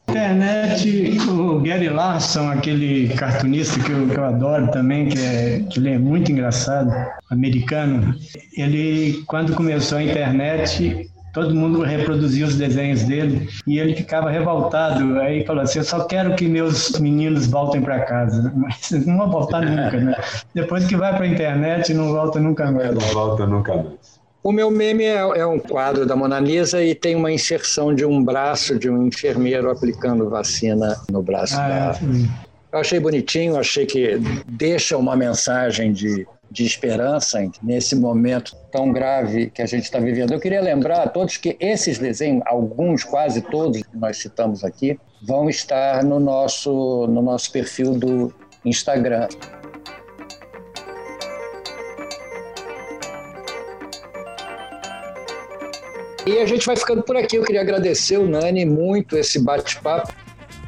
Internet, o Gary Larson, aquele cartunista que eu, que eu adoro também, que, é, que ele é muito engraçado, americano, ele, quando começou a internet, todo mundo reproduzia os desenhos dele e ele ficava revoltado. Aí falou assim: Eu só quero que meus meninos voltem para casa, mas não vão voltar nunca, né? Depois que vai para a internet, não volta nunca mais.
Não volta nunca mais.
O meu meme é, é, um quadro da Mona Lisa e tem uma inserção de um braço de um enfermeiro aplicando vacina no braço ah, dela. É. Eu achei bonitinho, achei que deixa uma mensagem de, de esperança nesse momento tão grave que a gente está vivendo. Eu queria lembrar a todos que esses desenhos, alguns, quase todos que nós citamos aqui, vão estar no nosso, no nosso perfil do Instagram. E a gente vai ficando por aqui. Eu queria agradecer o Nani muito esse bate-papo.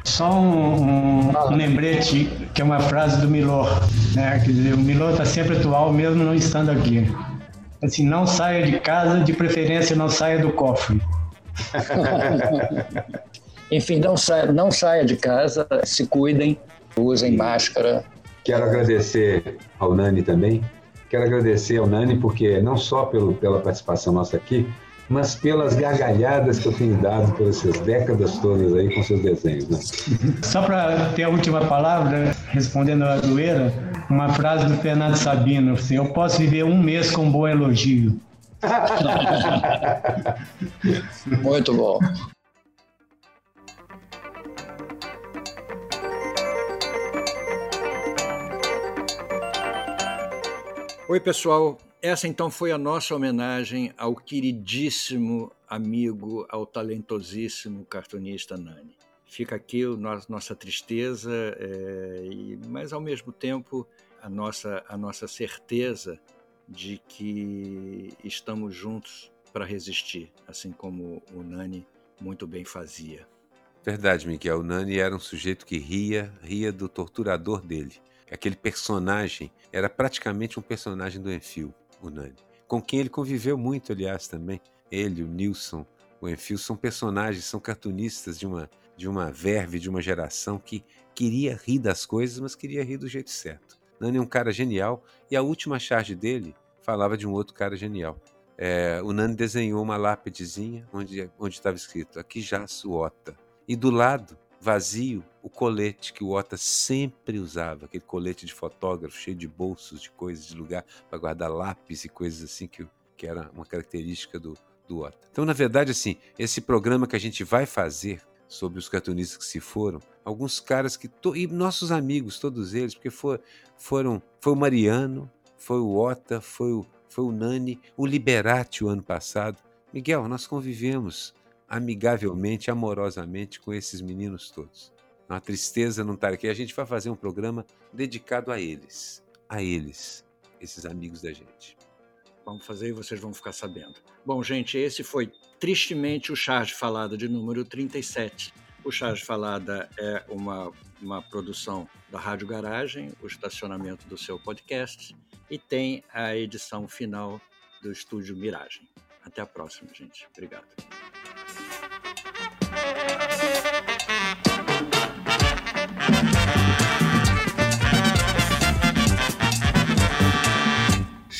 Só um, um, um, lembrete, que é uma frase do Milor. Né? Quer dizer, o Milor está sempre atual, mesmo não estando aqui. Assim, não saia de casa, de preferência não saia do cofre.
Enfim, não saia, não saia de casa, se cuidem, usem máscara.
Quero agradecer ao Nani também. Quero agradecer ao Nani porque não só pelo, pela participação nossa aqui, mas pelas gargalhadas que eu tenho dado por essas décadas todas aí com seus desenhos. Né?
Só para ter a última palavra, respondendo a doeira, uma frase do Fernando Sabino, assim, eu posso viver um mês com um bom elogio.
Muito bom. Oi, pessoal. Essa então foi a nossa homenagem ao queridíssimo amigo, ao talentosíssimo cartunista Nani. Fica aqui o nossa tristeza, é, mas ao mesmo tempo a nossa, a nossa certeza de que estamos juntos para resistir, assim como o Nani muito bem fazia.
Verdade, Miguel. O Nani era um sujeito que ria, ria do torturador dele. Aquele personagem era praticamente um personagem do Enfio o Nani, com quem ele conviveu muito, aliás, também. Ele, o Nilson, o Enfio, são personagens, são cartunistas de uma, de uma verve, de uma geração que queria rir das coisas, mas queria rir do jeito certo. Nani é um cara genial e a última charge dele falava de um outro cara genial. É, o Nani desenhou uma lápidezinha onde estava escrito aqui já o Ota e do lado vazio o colete que o Ota sempre usava, aquele colete de fotógrafo cheio de bolsos, de coisas, de lugar para guardar lápis e coisas assim que, que era uma característica do, do Ota. Então, na verdade, assim, esse programa que a gente vai fazer sobre os cartunistas que se foram, alguns caras que e nossos amigos, todos eles, porque for, foram foi o Mariano, foi o Ota, foi o, foi o Nani, o Liberati o ano passado. Miguel, nós convivemos amigavelmente, amorosamente com esses meninos todos. Uma tristeza não estar aqui. A gente vai fazer um programa dedicado a eles, a eles, esses amigos da gente.
Vamos fazer e vocês vão ficar sabendo. Bom, gente, esse foi tristemente o Charge Falada de número 37. O Charge Falada é uma, uma produção da Rádio Garagem, o estacionamento do seu podcast, e tem a edição final do estúdio Miragem. Até a próxima, gente. Obrigado.